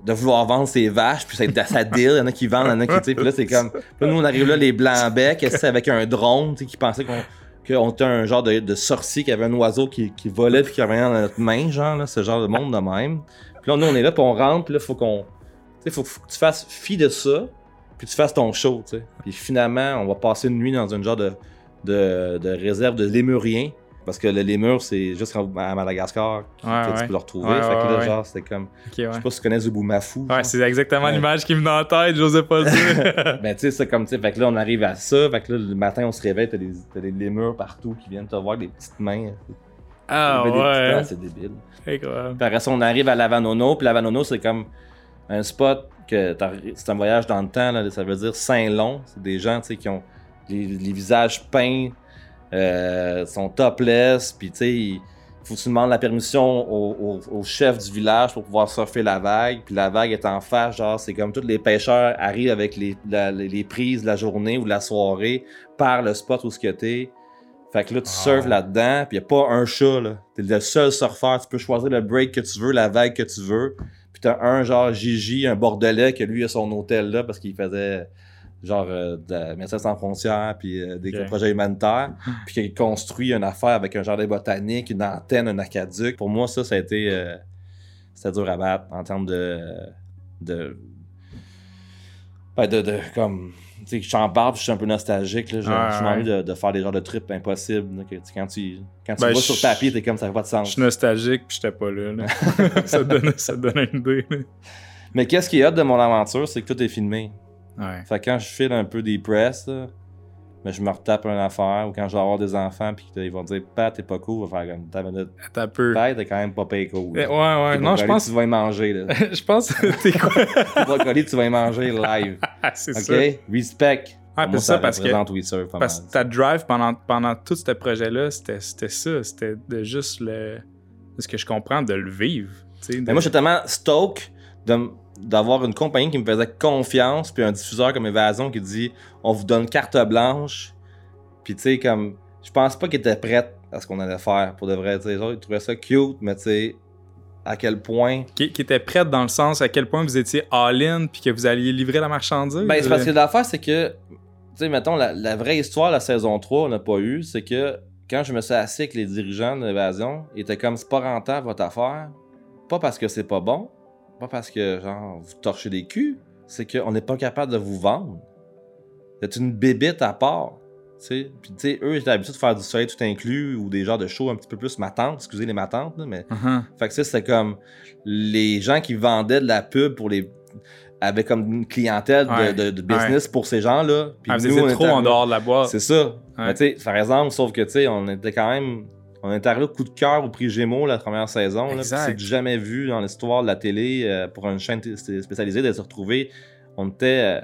de vouloir vendre ses vaches, puis ça, ça deal, il y en a qui vendent, il y en a qui, tu sais, puis là, c'est comme, là, nous, on arrive là, les blancs-becs, c'est avec un drone, tu sais, qui pensait qu'on était un genre de, de sorcier qui avait un oiseau qui, qui volait puis qui revenait dans notre main, genre, là, ce genre de monde de même. Puis là, nous, on est là, puis on rentre, puis là, faut qu'on, tu sais, faut, faut que tu fasses fi de ça, puis tu fasses ton show, tu sais. Puis finalement, on va passer une nuit dans une genre de, de, de réserve de lémuriens, parce que le lémur, c'est juste à Madagascar que Ouais, tu ouais. peux le retrouver. Ouais, fait que là, genre, c'était comme, je sais pas si tu connais Zubumafu. Ouais, c'est exactement l'image qui me vient en tête, j'osais pas le dire. Ben, tu sais, c'est comme, tu sais, fait que là, on arrive à ça. Fait que là, le matin, on se réveille, t'as des, t'as des lémurs partout qui viennent te voir, des petites mains. ah Des ouais. C'est débile. Incroyable. Puis après ça, on arrive à Lavanono. Puis Lavanono, c'est comme un spot que t'as- c'est un voyage dans le temps. Là, ça veut dire Saint-Long. C'est des gens, tu sais, qui ont les, les visages peints, euh, sont topless. Puis, tu sais, faut que tu demandes la permission au, au- au chef du village pour pouvoir surfer la vague. Puis la vague est en face, genre, c'est comme tous les pêcheurs arrivent avec les, la- les- les prises de la journée ou de la soirée par le spot où ce que t'es. Fait que là, tu Ah. surfes là-dedans, puis y a pas un chat, là. T'es le seul surfeur, tu peux choisir le break que tu veux, la vague que tu veux. Puis t'as un genre Gigi, un bordelais, que lui a son hôtel là parce qu'il faisait genre euh, de Médecins sans frontières, puis euh, des projets humanitaires, puis qu'il construit une affaire avec un jardin botanique, une antenne, un aquaduc. Pour moi, ça, ça a été... euh, c'était dur à battre en termes de... de ben, de, de comme tu sais j'en parle puis je suis un peu nostalgique là ouais. envie de, de faire des genres de trips impossibles là, que, quand tu quand tu Ben, vois je- sur papier t'es comme ça fait pas de Je sens suis nostalgique puis j'étais pas là. là. ça, te donne, ça te donne une idée. mais qu'est-ce qui est hot de mon aventure c'est que tout est filmé Ouais. fait que quand je file un peu des press là, ben, je me retape une affaire ou quand je vais avoir des enfants puis qu'ils vont dire Pat t'es pas cool va faire comme ta minute peu. Pat t'es quand même pas payé cool Eh, Ouais, ouais. Non, je pense. tu vas y manger là Je pense que t'es quoi? brocoli tu vas y manger live Ah, c'est ok? ça. respect Ouais, Pour puis moi, ça, parce que- Parce que ta drive pendant, pendant tout ce projet-là, c'était ça. C'était de juste le. ce que je comprends, de le vivre. de- Mais moi, j'étais tellement stoke de d'avoir une compagnie qui me faisait confiance, puis un diffuseur comme Évasion qui dit on vous donne carte blanche. Puis tu sais, comme, je pense pas qu'ils étaient prêts à ce qu'on allait faire pour de vrai. tu sais. Ils trouvaient ça cute, mais tu sais, à quel point. qui, qui était prête dans le sens à quel point vous étiez all-in puis que vous alliez livrer la marchandise. Ben, c'est parce que l'affaire, c'est que, tu sais, mettons, la, la vraie histoire de la saison 3, on n'a pas eu, c'est que quand je me suis assis avec les dirigeants de l'évasion, ils étaient comme, c'est pas rentable votre affaire. Pas parce que c'est pas bon, pas parce que, genre, vous torchez des culs, c'est qu'on n'est pas capable de vous vendre. C'est une bébite à part. tu sais. Puis, tu sais, eux, étaient habitués de faire du soleil tout inclus ou des genres de shows un petit peu plus matantes, excusez les matantes, là, mais Uh-huh. fait que ça, c'était comme les gens qui vendaient de la pub pour les. avaient comme une clientèle de- Ouais. de, de business pour ces gens-là. Puis Ah, nous, trop en dehors de la boîte. C'est ça. Mais tu sais, par exemple, sauf que tu sais, on était quand même. On est arrivé au coup de cœur au prix Gémeaux la première saison. C'est jamais vu dans l'histoire de la télé euh, pour une chaîne spécialisée de se retrouver. On était.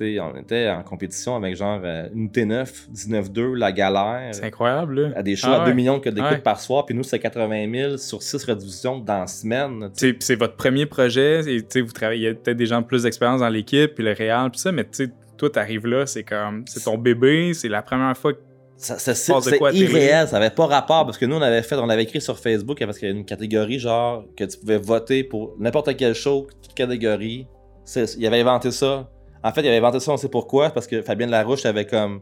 euh, on était en compétition avec genre euh, une T9, 19-2, la galère. C'est incroyable, là. À des shows Ah à 2 ouais. millions de codes d'écoute Ouais. par soir, puis nous, c'est 80 000 sur 6 rediffusions dans la semaine. tu. Tu c'est votre premier projet, et tu vous travaillez, il y a peut-être des gens plus d'expérience dans l'équipe, puis le réel, puis ça, mais tu sais, toi, t'arrives là, c'est comme, c'est ton bébé, c'est la première fois que Ça, ça- c'est irréel, ça avait pas rapport parce que nous on avait fait, on avait écrit sur Facebook parce qu'il y avait une catégorie genre que tu pouvais voter pour n'importe quel show, toute catégorie. Il avait inventé ça. En fait, il avait inventé ça, on sait pourquoi, parce que Fabienne Larouche avait comme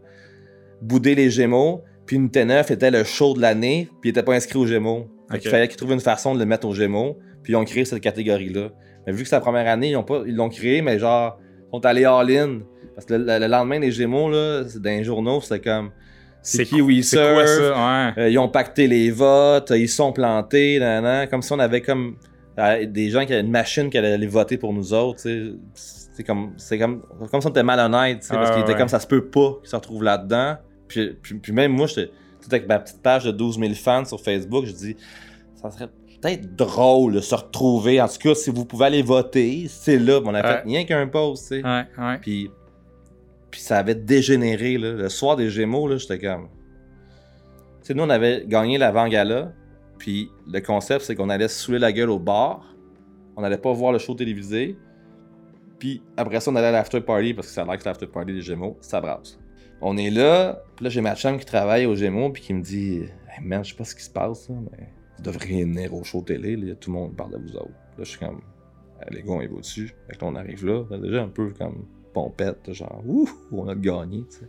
boudé les Gémeaux, puis une T9 était le show de l'année, puis il était pas inscrit aux Gémeaux. Ok. qu'il fallait qu'ils trouvent une façon de le mettre aux Gémeaux, puis ils ont créé cette catégorie-là. Mais vu que c'est la première année, ils ont pas, ils l'ont créé, mais genre, ils sont allés all-in. Parce que le, le- le lendemain des Gémeaux, là, dans les journaux, c'était comme. C'est qui quoi Serve? ça? Ouais. Euh, ils ont pacté les votes, ils sont plantés, nan, nan, comme si on avait comme euh, des gens qui avaient une machine qui allait les voter pour nous autres. C'est comme, c'est comme, comme si on était malhonnête, parce qu'il était ouais. comme ça se peut pas qu'ils se retrouvent là-dedans. Puis, puis, puis même moi, j'étais tout avec ma petite page de 12 000 fans sur Facebook, je dis, ça serait peut-être drôle de se retrouver. En tout cas, si vous pouvez aller voter, c'est là. On a Ouais. fait rien qu'un post, tu sais. Puis, puis ça avait dégénéré. Là. Le soir des Gémeaux, là, j'étais comme. Tu sais, nous, on avait gagné l'avant-gala. Puis le concept, c'est qu'on allait saouler la gueule au bar. On n'allait pas voir le show télévisé. Puis après ça, on allait à l'after party parce que ça a l'air que l'after party des Gémeaux. Ça brasse. On est là. Puis là, j'ai ma chum qui travaille aux Gémeaux. Puis qui me dit Hey man, je sais pas ce qui se passe, là, mais vous devriez venir au show télé. Là, tout le monde parle de vous autres. Là, je suis comme Les gars, on est au-dessus. Fait que là, on arrive. Là, Déjà un peu comme pompette, genre, ouh, on a gagné, tu sais.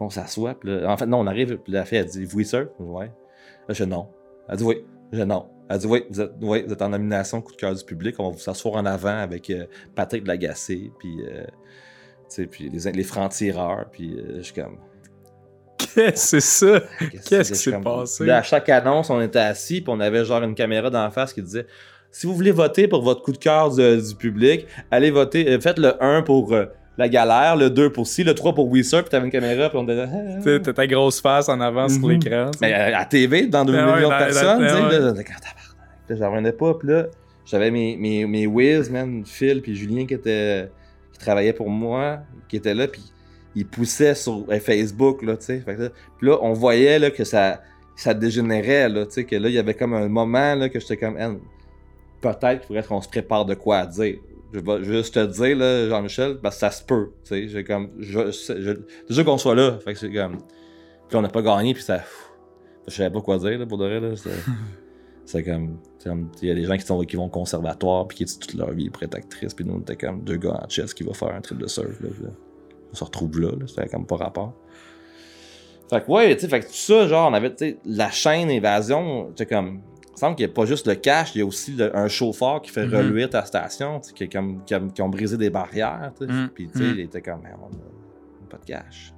On s'assoit, en fait, non, on arrive, puis la fille, elle dit, oui, sir? Je dis, Ouais. Là, je dis, non. Elle dit, oui. Je dis, non. Elle dit, oui, vous êtes, oui, vous êtes en nomination coup de cœur du public, on va vous s'asseoir en avant avec euh, Patrick Lagacé, puis, euh, tu sais, puis les, les francs-tireurs, puis euh, je suis comme, Qu'est-ce que c'est ça? Qu'est-ce que qui s'est passé? Là, à chaque annonce, on était assis, puis on avait genre une caméra d'en face qui disait si vous voulez voter pour votre coup de cœur du, du public, allez voter, euh, faites le 1 pour euh, la galère, le 2 pour ci, le 3 pour Weezer, puis t'avais une caméra, puis on était ah, Tu sais, T'as ta grosse face en avant sur Mhm. l'écran. Mais à, à TV, dans 2 Ah ouais, millions de personnes, tu sais, ouais. là, j'en revenais pas, puis là, j'avais mes, mes, mes whiz, man, Phil, puis Julien qui était qui travaillait pour moi, qui était là, puis il poussait sur euh, Facebook, là, tu sais. Puis là, on voyait, là, que ça, ça dégénérait, là, tu sais, que là, il y avait comme un moment, là, que j'étais comme, Hey, peut-être qu'il faudrait qu'on se prépare de quoi à dire. Je vais juste te dire, là, Jean-Michel, parce que ça se peut, tu sais. J'ai comme, je, je- déjà qu'on soit là, fait que c'est comme, puis on n'a pas gagné, puis ça, je savais pas quoi dire, là, pour de vrai, là. C'est- comme, il y a des gens qui, sont, qui vont au conservatoire, puis qui étudient toute leur vie pour être actrice, puis nous, on était comme deux gars en chess qui vont faire un trip de surf, là, là, on se retrouve là, là, c'était comme pas rapport. Fait que, ouais, tu sais, fait que tout ça, genre, on avait, tu sais, la chaîne Évasion, tu sais, comme, il me semble qu'il n'y a pas juste le cash, il y a aussi le- un chauffeur qui fait Mhm. reluire ta station, qui, est comme, qui, a- qui ont brisé des barrières, Mhm. puis, tu sais, Mhm. il était comme, on a pas de cash.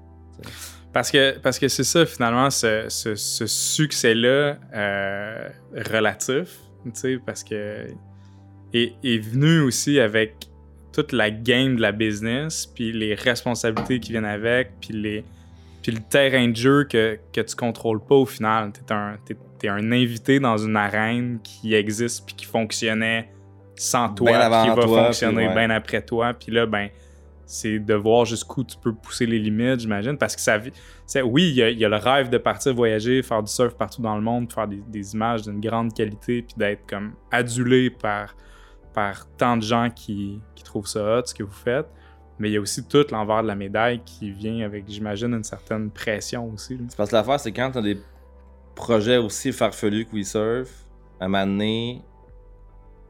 Parce que parce que c'est ça, finalement, ce, ce- ce succès-là euh, relatif, tu sais, parce que est, est venu aussi avec toute la game de la business, puis les responsabilités qui viennent avec, puis les puis le terrain de jeu que, que tu contrôles pas au final. T'es un, t'es, t'es un invité dans une arène qui existe puis qui fonctionnait sans toi, puis qui va toi, fonctionner ouais. bien après toi. Puis là, ben, c'est de voir jusqu'où tu peux pousser les limites, j'imagine. Parce que ça, c'est, oui, il y, y a le rêve de partir voyager, faire du surf partout dans le monde, de faire des, des images d'une grande qualité, puis d'être comme adulé par, par tant de gens qui, qui trouvent ça hot, ce que vous faites. Mais il y a aussi tout l'envers de la médaille qui vient avec, j'imagine, une certaine pression aussi. là. Parce que l'affaire, c'est quand t'as des projets aussi farfelus que WeSurf, à un moment donné,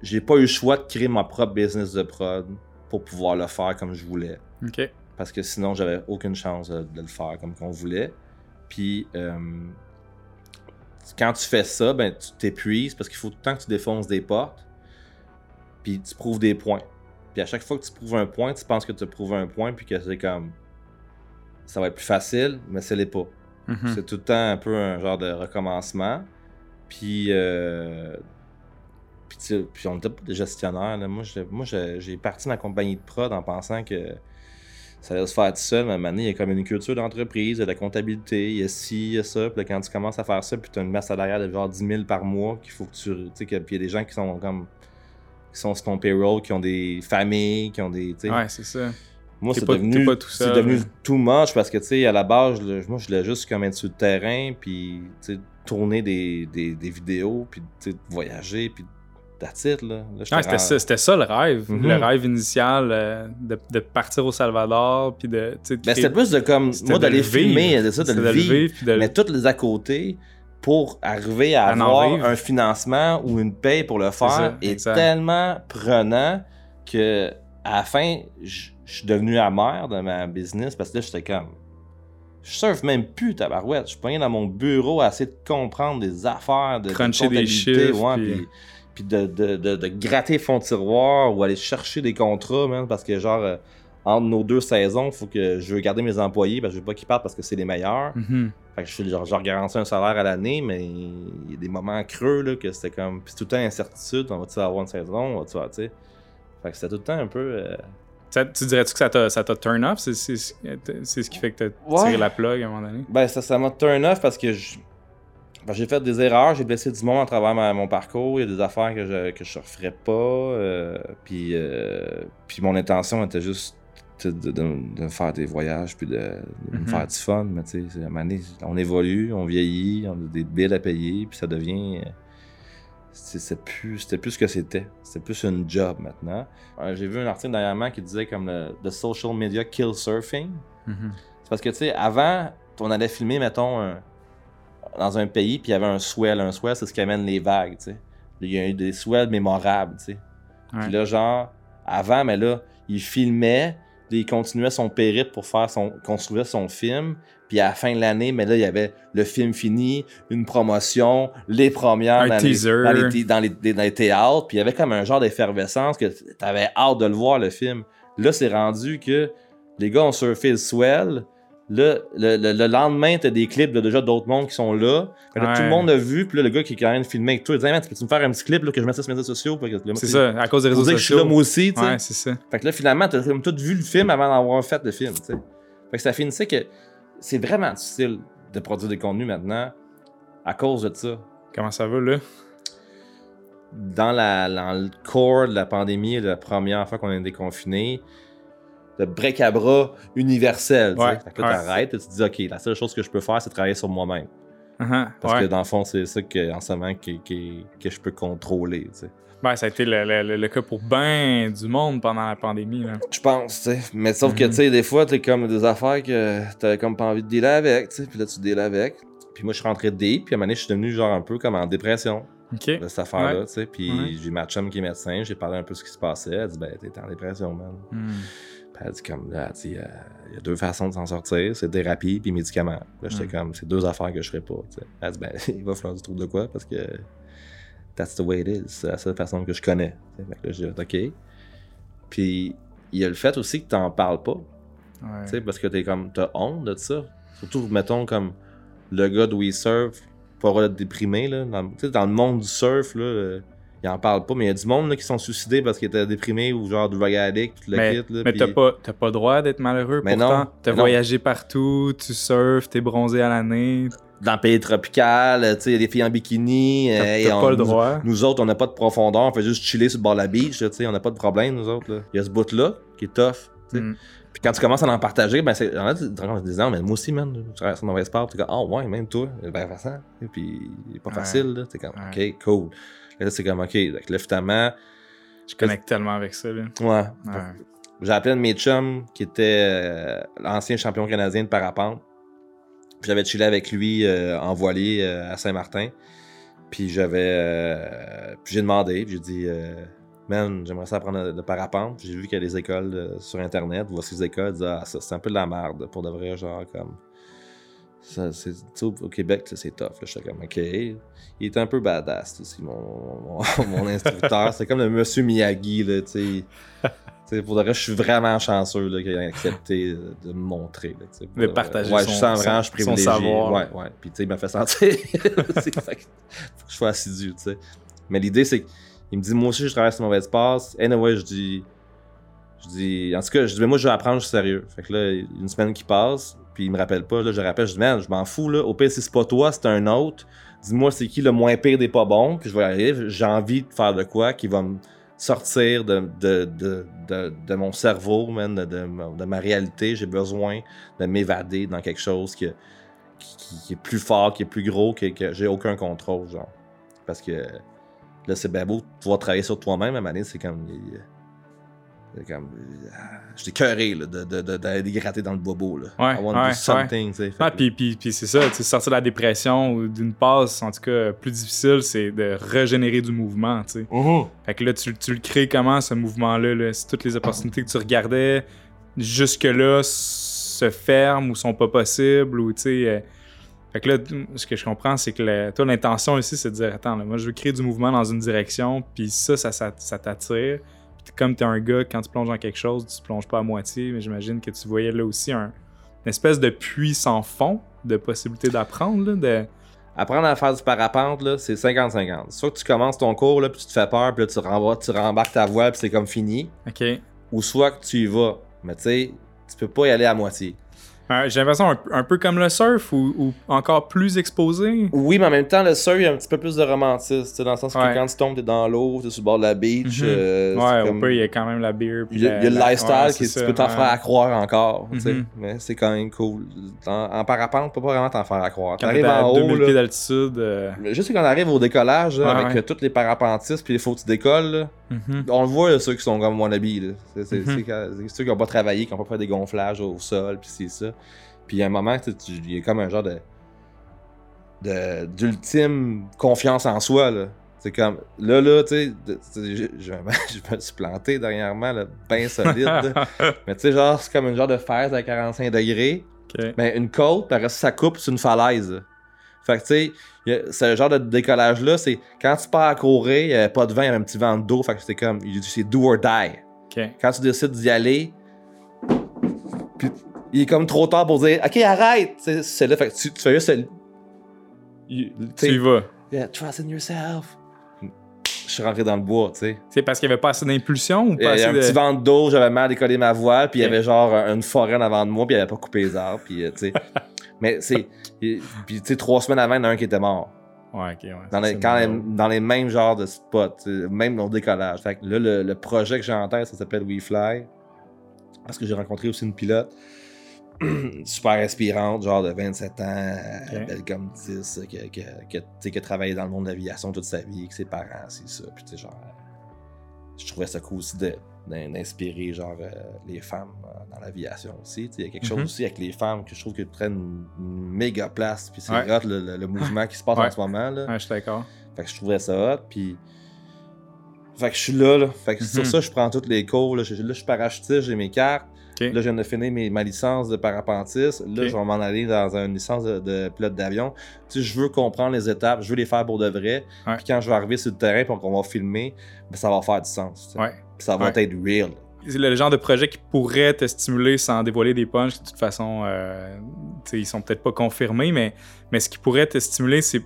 j'ai pas eu le choix de créer ma propre business de prod pour pouvoir le faire comme je voulais. Parce que sinon, j'avais aucune chance de, de le faire comme qu'on voulait. Puis, euh, quand tu fais ça, ben, tu t'épuises parce qu'il faut tout le temps que tu défonces des portes. Puis, tu prouves des points. Puis, à chaque fois que tu prouves un point, tu penses que tu as prouvé un point, puis que c'est comme. Ça va être plus facile, mais ce l'est pas. Mhm. C'est tout le temps un peu un genre de recommencement. Puis, euh, puis, puis on n'était pas des gestionnaires. là. Moi, j'ai, moi j'ai, j'ai parti ma compagnie de prod en pensant que ça allait se faire tout seul. Mais à un moment donné, il y a comme une culture d'entreprise, il y a de la comptabilité, il y a ci, il y a ça. Puis là, quand tu commences à faire ça, puis tu as une masse salariale de genre 10 000 par mois, qu'il faut que tu. tu sais, que- puis il y a des gens qui sont comme. Qui sont sur ton payroll, qui ont des familles, qui ont des. Ouais, c'est ça. Moi, c'est devenu, pas tout seul, devenu too much parce que, tu sais, à la base, je- moi, je voulais juste comme être sur le terrain, puis, tu sais, tourner des, des, des vidéos, puis, tu sais, voyager, puis that's it, là. Là, j'étais Ouais, c'était ça, c'était ça le rêve. Mhm. Le rêve initial euh, de, de partir au Salvador, puis de. Ben, c'était plus de comme, moi, d'aller filmer, de ça, de le vivre. mais toutes les à côté pour arriver à avoir un financement ou une paye pour le faire est exact. tellement prenant que à la fin, je suis devenu amer de ma business parce que là, j'étais comme. Je surfe même plus, tabarouette. Je suis pas dans mon bureau à essayer de comprendre des affaires, de, de Cruncher des comptabilité, chiffres, ouais, puis- puis, puis de, de, de, de gratter fond de tiroir ou aller chercher des contrats, man, parce que genre, euh, entre nos deux saisons, faut que je veux garder mes employés parce que je veux pas qu'ils partent parce que c'est les meilleurs. Mhm. Fait que je, genre, je leur garantis un salaire à l'année, mais il y a des moments creux là, que c'était comme. Puis tout le temps incertitude, on va-tu avoir une saison, on va-tu avoir, tu sais. Fait que c'était tout le temps un peu. euh, Ça- tu dirais-tu que ça t'a, ça t'a turn off? C'est, c'est, c'est ce qui fait que t'as Ouais. tiré la plug à un moment donné? Ben, ça, ça m'a turn off parce que je- ben, j'ai fait des erreurs, j'ai blessé du monde à travers ma- mon parcours. Il y a des affaires que je, que je referais pas. euh, puis, euh, puis mon intention était juste de, de- faire des voyages puis de, de me Mhm. faire du fun. Mais tu sais, à un moment donné, on évolue, on vieillit, on a des billes à payer, puis ça devient. euh, c'est c'est plus, c'était plus ce que c'était. C'était plus une job maintenant. Euh, j'ai vu un article dernièrement qui disait comme le The social media kill surfing. Mhm. C'est parce que, tu sais, avant, on allait filmer, mettons, un- dans un pays, puis il y avait un swell. Un swell, c'est ce qui amène les vagues, tu sais. Il y a eu des swells mémorables, tu sais. Puis là, genre, avant, mais là, il filmait, puis il continuait son périple pour faire son. construire son film. Puis à la fin de l'année, mais là, il y avait le film fini, une promotion, les premières Un dans, teaser. Les, dans, les, thé- dans, les, dans les théâtres. Puis il y avait comme un genre d'effervescence que t'avais hâte de le voir, le film. Là, c'est rendu que les gars ont surfé le swell. Là, le, le- le lendemain, t'as des clips de déjà d'autres mondes qui sont là. Fait que là, Tout le monde a vu. Puis là, le gars qui est quand même filmé avec toi, il dit man, peux-tu me faire un petit clip là, que je mette ça sur les médias sociaux? Puis que le- C'est ça, à cause des Pour réseaux dire que je suis là sociaux. moi aussi, tu sais. ouais, c'est ça. Fait que là, finalement, t'as comme tout vu le film avant d'avoir fait le film, tu sais. Fait que ça finissait que c'est vraiment difficile de produire des contenus maintenant à cause de ça. Comment ça va, là? Dans, la, dans le core de la pandémie, la première fois qu'on est déconfiné, le break-à-bras universel. Ouais, Fait que là, ouais. t'arrêtes et tu te dis, OK, la seule chose que je peux faire, c'est travailler sur moi-même. Uh-huh, Parce ouais. que dans le fond, c'est ça que, en ce moment que, que, que je peux contrôler. Ben, ça a été le, le- le- cas pour ben du monde pendant la pandémie. Là. Je pense, tu sais. Mais sauf que, Mhm. tu sais, des fois, t'es comme des affaires que t'as comme pas envie de dealer avec, tu sais. Puis là, tu deals avec. Puis moi, je suis rentré deep. Puis à un moment donné, je suis devenu genre un peu comme en dépression OK. de cette affaire-là, Ouais. tu sais. Puis j'ai ma chum qui est médecin. J'ai parlé un peu de ce qui se passait. Elle dit, ben, t'es en dépression, man. Hmm. Elle dit, comme, là, elle dit, euh, il y a deux façons de s'en sortir c'est thérapie puis médicaments. Là, j'étais Mhm. comme, c'est deux affaires que je ferais pas. Elle dit, ben, il va falloir du trouble de quoi? Parce que that's the way it is. C'est la seule façon que je connais. Fait que là, j'ai dit, OK. Puis il y a le fait aussi que t'en parles pas. Ouais. Tu sais, parce que t'es comme, t'as honte de ça. Surtout, mettons, comme le gars de We Surf, pas d'être déprimé, là. Dans, dans le monde du surf, là, euh, il en parle pas, mais il y a du monde là, qui sont suicidés parce qu'ils étaient déprimés ou genre drug addict, tout le Mais, kit, là. mais t'as pas, t'as pas droit d'être malheureux. Mais pourtant, non, t'as non. voyagé partout, tu surfes, t'es bronzé à l'année. Dans le pays tropical, euh, tu sais, il y a des filles en bikini. T'as euh, t'as on- pas le droit. Nous, autres, on n'a pas de profondeur, on fait juste chiller sur le bord de la beach, tu sais, on n'a pas de problème, nous autres. Il y a ce bout-là qui est tough. Hmm. Puis quand tu commences à en partager, ben c'est. En fait, tu te rends compte en te disant, mais moi aussi, man, je traverse une mauvaise part. Tu comme, ah ouais, même toi, c'est bien facile. Et puis, pas Ouais. facile, là. T'es comme, Ouais. ok, cool. Et là, c'est comme, ok. Donc là, finalement, Je connecte tellement avec ça. Là. ouais. Ouais. J'ai appelé un de mes chums qui était euh, l'ancien champion canadien de parapente. J'avais chillé avec lui euh, en voilier euh, à Saint-Martin. Puis j'avais. puis j'ai demandé, puis j'ai dit, man, j'aimerais ça apprendre le, parapente. Puis J'ai vu qu'il y a des écoles sur Internet. Voici les écoles. Ah, ça, c'est un peu de la merde pour de vrai, genre comme. Ça, au Québec, c'est tough. Là, j'étais comme, OK. Il était un peu badass aussi, mon, mon, mon instructeur. C'est comme le monsieur Miyagi, là, tu sais. Pour de vrai, je suis vraiment chanceux qu'il ait accepté de me montrer. Là, De partager ouais, son- je sens vraiment, je suis son- savoir. Ouais, ouais. Puis, tu sais, il m'a fait sentir. C'est- fait que faut que je sois assidu, tu sais. Mais l'idée, c'est qu'il me dit, moi aussi, je traverse une mauvaise passe. Anyway, je dis. Je dis. En tout cas, je dis, mais moi, je vais apprendre, je suis sérieux. Fait que là, une semaine qui passe, puis il me rappelle pas. Là, je le rappelle, je dis, man, je m'en fous, là. Au pire, si c'est pas toi, c'est un autre. Dis-moi, c'est qui le moins pire des pas bons, puis je vais aller. J'ai envie de faire de quoi qui va me. Sortir de, de, de, de, mon cerveau, man, de, ma réalité. J'ai besoin de m'évader dans quelque chose qui, qui, est plus fort, qui est plus gros, que, que j'ai aucun contrôle, genre. Parce que là, c'est bien beau de travailler sur toi-même, à c'est comme. c'est comme euh, J'étais cœuré de, de, de, d'aller gratter dans le bobo. Là. Ouais, I want ouais, to do something. Fait Ah, puis, puis, puis c'est ça, tu sais, sortir de la dépression ou d'une passe, en tout cas, plus difficile, c'est de régénérer du mouvement. Mhm. Fait que là, tu, tu le crées comment, ce mouvement-là? Là? Si toutes les opportunités que tu regardais jusque-là se ferment ou sont pas possibles, ou tu sais. euh, Fait que là, ce que je comprends, c'est que le- toi, l'intention ici, c'est de dire Attends, là, moi, je veux créer du mouvement dans une direction, puis ça, ça, ça, ça t'attire. Comme t'es un gars, quand tu plonges dans quelque chose, tu plonges pas à moitié, mais j'imagine que tu voyais là aussi un, une espèce de puits sans fond de possibilités d'apprendre, de. Apprendre à faire du parapente, là, c'est 50-50. Soit que tu commences ton cours, là, puis tu te fais peur, puis là, tu, renvoies, tu rembarques ta voile, puis c'est comme fini. OK. Ou soit que tu y vas. Mais tu sais, tu peux pas y aller à moitié. Euh, J'ai l'impression un, un peu comme le surf ou, ou encore plus exposé? Oui, mais en même temps, le surf, il y a un petit peu plus de romantisme. Dans le sens Ouais. que quand tu tombes, t'es dans l'eau, t'es sur le bord de la beach. Mhm. euh, Ouais, au comme- pire, il y a quand même la beer. puis Il y a, y a le lifestyle ouais, qui tu peux t'en faire à croire encore. Mhm. Mais c'est quand même cool. En, en parapente, tu peux pas vraiment t'en faire à croire. Quand T'arrives en 2000 haut, pieds là, d'altitude. euh, juste quand on arrive au décollage, là, avec tous les parapentistes, puis il faut que tu décolles, là, mhm. on le voit, là, ceux qui sont comme quand- c'est ceux qui n'ont pas travaillé, qui n'ont pas fait des gonflages au sol, puis c'est ça. Puis il y a un moment, tu il y a comme un genre de d'ultime confiance en soi. là. C'est comme, là, là, tu sais, je, je- je me suis planté dernièrement, là, bien solide. Mais tu sais, genre, c'est comme une genre de falaise à 45 degrés. Mais une côte, ça, coupe sur une falaise. là. Fait que tu sais, ce genre de décollage-là, c'est quand tu pars à courir, il n'y avait pas de vent, il y avait un petit vent d'eau. Fait que c'était comme, c'est do or die. Quand tu décides d'y aller, puis il est comme trop tard pour dire, OK, arrête! C'est- là, fait que tu, tu fais juste. Tu y vas. yeah, trust in yourself. Je suis rentré dans le bois, tu sais. C'est parce qu'il n'y avait pas assez d'impulsion ou Il y pas avait assez un de. petit vent d'eau, j'avais mal décollé ma voile, puis il y avait genre une forêt en avant de moi, puis il avait pas coupé les arbres, puis euh, tu sais. Mais c'est. Puis tu sais, trois semaines avant, il y en a un qui était mort. Ouais, ok, ouais. Dans les, quand les- dans les mêmes genres de spots, même au décollage. Fait que là, le, le projet que j'ai en tête, ça s'appelle WeFly. Parce que j'ai rencontré aussi une pilote super inspirante, genre de 27 ans, Ok. belle comme 10, qui, qui, a travaillé dans le monde de l'aviation toute sa vie, que ses parents, c'est ça. Puis tu sais, genre, je trouvais ça cool aussi d'inspirer, genre, euh, les femmes euh, dans l'aviation aussi. Il y a quelque chose Mhm. aussi avec les femmes que je trouve qu'ils prennent une, une méga place. Puis c'est Ouais. hot, le, le- le mouvement qui se passe Ouais. en ce moment. Là. Ouais, je suis d'accord. Fait que je trouvais ça hot, puis... Fait que je suis là, là. Fait que sur Mhm. ça, je prends tous les cours, là. Je, là, je suis parachutiste, j'ai mes cartes. Là, je viens de finir mes- ma licence de parapentiste. Là, je vais m'en aller dans une licence de, de pilote d'avion. Tu sais, je veux comprendre les étapes, je veux les faire pour de vrai. Ouais. Puis quand je vais arriver sur le terrain, puis qu'on va filmer, ben, ça va faire du sens. tu sais. Ouais. Puis ça va Ouais. être real. Le genre de projet qui pourrait te stimuler sans dévoiler des punchs. De toute façon, euh, ils sont peut-être pas confirmés, mais, mais ce qui pourrait te stimuler, c'est-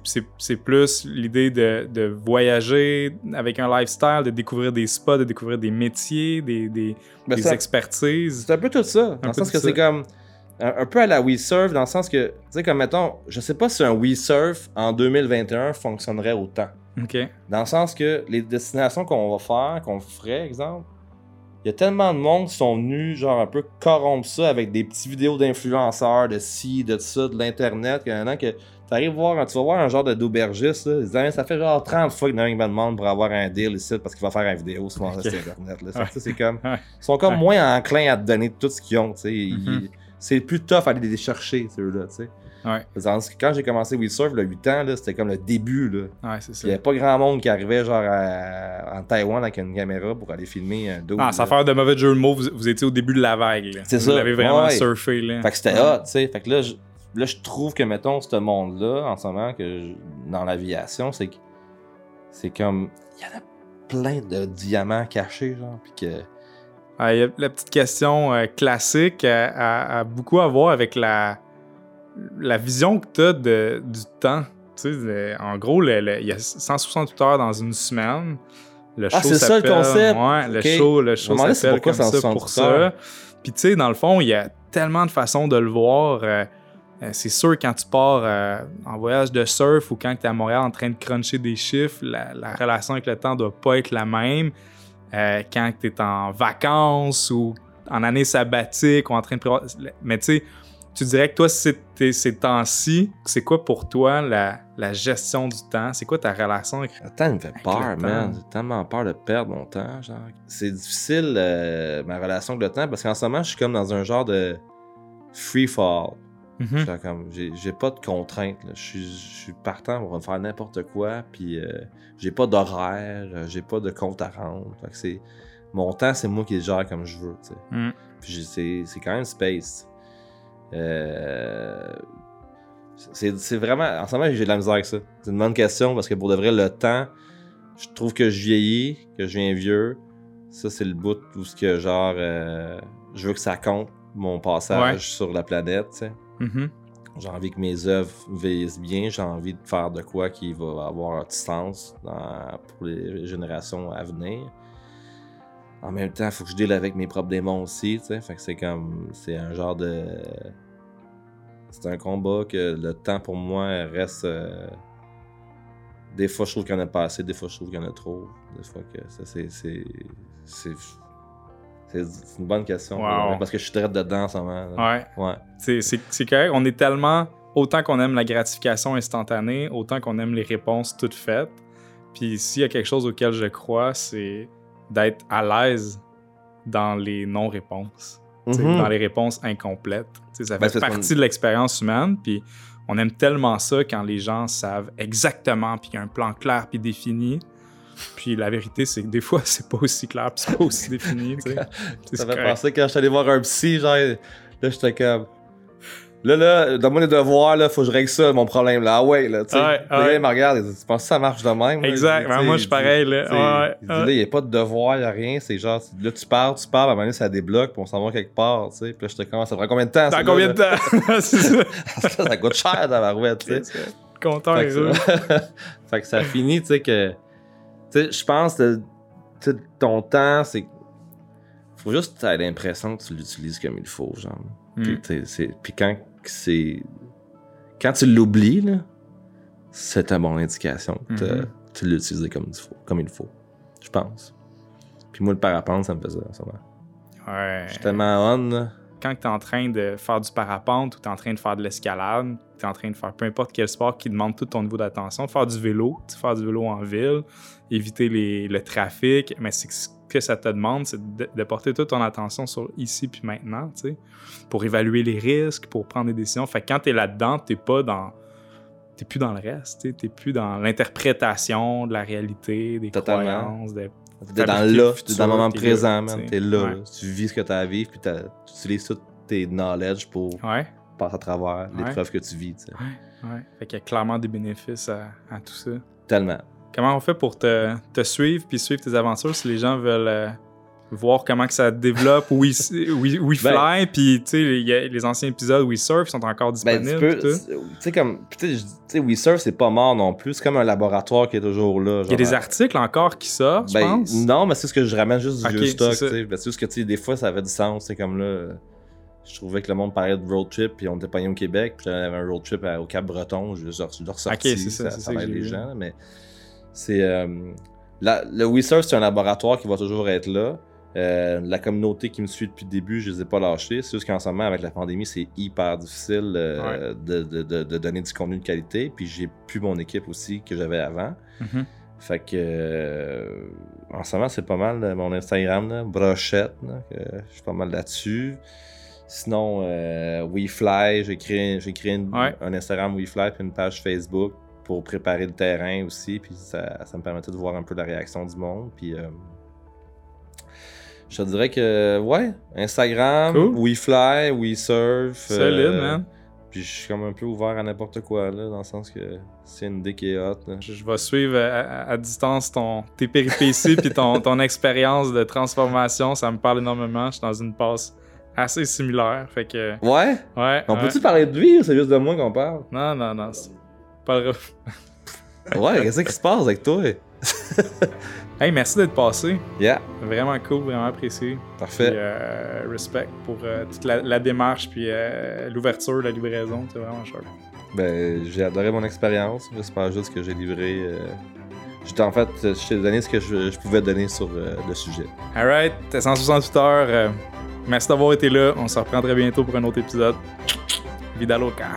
plus l'idée de, de voyager avec un lifestyle, de découvrir des spots, de découvrir des métiers, des, des, Ben, des ça- expertises. C'est un peu tout ça. Dans le sens que c'est comme. Un, un peu à la We Surf, dans le sens que, tu sais, comme mettons, je sais pas si un We Surf en 2021 fonctionnerait autant. OK. Dans le sens que les destinations qu'on va faire, qu'on ferait, exemple, il y a tellement de monde qui sont venus, genre, un peu corrompre ça avec des petites vidéos d'influenceurs, de ci, de ça, de l'Internet, a que t'arrives voir, tu vas voir un genre de d'aubergiste, là, ils disent, ça fait genre 30 fois qu'il y en a un qui me demande pour avoir un deal ici parce qu'il va faire une vidéo sur Internet. Là. Ça, Ouais. c'est comme, Ouais. ils sont comme Ouais. moins enclins à te donner tout ce qu'ils ont, tu sais. Mhm. C'est plus tough à aller les chercher, ceux-là, tu sais. Ouais, Tandis que Quand j'ai commencé We Surf, le 8 ans, c'était comme le début, là. ouais c'est ça. Il n'y avait pas grand monde qui arrivait genre à- en Taïwan avec une caméra pour aller filmer un dos. Ah, sans faire de mauvais jeu de mots, vous, vous étiez au début de la vague. C'est vous ça. l'avez vraiment Ouais. surfé. Là. Fait que c'était hot, tu sais. Fait que là, je, là, je trouve que, mettons, ce monde-là, en ce moment, que je- dans l'aviation, c'est que c'est comme. Il y en a plein de diamants cachés, genre. Puis que. Ah, la petite question euh, classique a, a- a beaucoup à voir avec la, la vision que tu as de, du temps. Tu sais, le- en gros, il y a 168 heures dans une semaine. Le Ah, show c'est ça, le concept? Ouais, le show, le show s'appelle comme ça 168 pour ça. Puis tu sais, dans le fond, il y a tellement de façons de le voir. euh, euh, c'est sûr, quand tu pars euh, en voyage de surf ou quand tu es à Montréal en train de cruncher des chiffres, la, la relation avec le temps doit pas être la même. euh, quand tu es en vacances ou en année sabbatique ou en train de prévoir. Mais tu sais, tu dirais que toi, c'est- ces temps-ci, c'est quoi pour toi la, la gestion du temps? C'est quoi ta relation avec. Le temps, me fait peur, man. J'ai tellement peur de perdre mon temps, genre. C'est difficile, euh, ma relation avec le temps, parce qu'en ce moment, je suis comme dans un genre de free fall. Genre comme, j'ai pas de contraintes. Je suis- je suis partant pour faire n'importe quoi, puis euh, j'ai pas d'horaire, euh, j'ai pas de compte à rendre. Fait que c'est... Mon temps, c'est moi qui le gère comme je veux. Mm. Puis c'est quand même space. Euh, C'est vraiment... En ce moment, j'ai de la misère avec ça. C'est une bonne question, parce que pour de vrai, le temps, je trouve que je vieillis, que je viens vieux. Ça, c'est le bout où ce que, genre, euh, je veux que ça compte, mon passage Ouais. sur la planète, tu sais. Mhm. J'ai envie que mes œuvres vieillissent bien. J'ai envie de faire de quoi qui va avoir du sens dans- pour les générations à venir. En même temps, il faut que je deal avec mes propres démons aussi, tu sais. Fait que c'est comme... C'est un genre de... C'est un combat que le temps, pour moi, reste... euh, Des fois, je trouve qu'il y en a pas assez. Des fois, je trouve qu'il y en a trop. Des fois que ça, c'est... C'est... Une bonne question. Wow. Parce que je suis très dedans en ce moment. Ouais. Ouais. C'est- C'est c'est correct. On est tellement. Autant qu'on aime la gratification instantanée, autant qu'on aime les réponses toutes faites. Puis s'il y a quelque chose auquel je crois, c'est d'être à l'aise dans les non-réponses. Mhm. Dans les réponses incomplètes. Ça Ben, fait partie de l'expérience humaine. Puis on aime tellement ça quand les gens savent exactement, puis qu'il y a un plan clair puis défini. Puis la vérité, c'est que des fois, c'est pas aussi clair, puis c'est pas aussi défini. Ça fait correct. penser quand je suis allé voir un psy, genre, là, j'étais comme. Là, là, donne-moi les devoirs, là, faut que je règle ça, mon problème, là. Ah ouais, là, tu sais. Ouais, Puis là, ouais. il me regarde, il dit, tu penses que ça marche de même? là? Exact. Dit, Ben, moi, je suis pareil, là. Ouais, Il dit, ouais. là, il n'y a pas de devoir, il n'y a rien, c'est genre, là, tu parles, tu parles, à un moment donné, ça débloque, puis on s'en va quelque part, tu sais. Puis là, je te commence, ça prend combien de temps? Dans ça, combien de là? temps? c'est ça. ça, ça coûte cher, dans la rouette, tu sais. Content Fait avec que, ça. fait que ça finit, tu sais, que. Tu sais, je pense que tu sais, ton temps, c'est. Faut juste que tu aies l'impression que tu l'utilises comme il faut, genre. Puis, Mm. tu sais, c'est- puis quand c'est. Quand tu l'oublies, c'est une bonne indication que t'as- Mhm. tu l'as utilisé comme il faut. Comme il faut. Je pense. Puis moi, le parapente, ça me faisait ça. Ouais. Je suis tellement on, là. Quand tu es en train de faire du parapente ou tu es en train de faire de l'escalade, tu es en train de faire peu importe quel sport qui demande tout ton niveau d'attention, faire du vélo, tu faire du vélo en ville, éviter les- le trafic, mais c'est que ça te demande, c'est de, de porter toute ton attention sur ici puis maintenant, tu sais, pour évaluer les risques, pour prendre des décisions. Fait que quand tu es là-dedans, tu pas dans. T'es plus dans le reste, tu t'es plus dans l'interprétation de la réalité, des Totalement. croyances, des T'es dans là, t'es dans le moment présent. T'es là, Ouais. là. Tu vis ce que t'as à vivre, puis t'as- tu utilises tous tes knowledge pour Ouais, passer à travers Ouais. l'épreuve que tu vis, tu sais. ouais. Fait qu'il y a clairement des bénéfices à, à tout ça. Tellement. Comment on fait pour te, te suivre puis suivre tes aventures si les gens veulent euh, voir comment que ça se développe We, we, We Ben- Fly puis tu sais a les anciens épisodes We Surf sont encore Ben, disponibles tout. Tu sais, comme. Tu sais, sais, WeSurf, c'est pas mort non plus. C'est comme un laboratoire qui est toujours là. Il y a des articles encore qui sortent, je Ben, pense? Non, mais c'est ce que je ramène juste du vieux stock. ça. tu sais. Ben, C'est juste que, tu sais, des fois, ça avait du sens. C'est comme là. euh, Je trouvais que le monde parlait de road trip, puis on était pogné au Québec, puis j'avais un road trip à- au Cap-Breton, je l'ai ressorti, Ok, c'est ça, ça aide j'ai les gens, mais c'est... euh, la- le WeSurf, c'est un laboratoire qui va toujours être là. Euh, la communauté qui me suit depuis le début, je les ai pas lâchés. C'est juste qu'en ce moment, avec la pandémie, c'est hyper difficile euh, de, de- de- de donner du contenu de qualité, puis j'ai plus mon équipe aussi que j'avais avant. Mhm. Fait que euh, en ce moment, c'est pas mal mon Instagram, là, brochette, là, je suis pas mal là-dessus. Sinon, euh, WeFly, j'ai créé, j'ai créé une- Ouais. un Instagram WeFly puis une page Facebook pour préparer le terrain aussi. Puis ça, ça me permettait de voir un peu la réaction du monde. Puis euh, je te dirais que, ouais, Instagram, Cool. WeFly, WeSurf. Solide, euh, man. Puis je suis comme un peu ouvert à n'importe quoi, là, dans le sens que c'est une idée qui est hot. là. Je, vais suivre à, à- à distance ton, tes péripéties puis ton, ton expérience de transformation. Ça me parle énormément. Je suis dans une passe assez similaire. Fait que, Ouais? ouais. On ouais. peut-tu parler de lui ou c'est juste de moi qu'on parle? Non, non, non. Ouais, qu'est-ce qui se passe avec toi? Hey, merci d'être passé. Yeah, Vraiment cool, vraiment apprécié. Puis, parfait. euh, respect pour euh, toute la, la démarche puis euh, l'ouverture, la livraison. C'est vraiment chouette. Ben, j'ai adoré mon expérience. J'espère juste que j'ai livré J'étais en fait, je t'ai donné ce que je, pouvais donner sur le sujet. Alright, t'es 168 heures. merci d'avoir été là. On se reprend très bientôt pour un autre épisode. Vida loca.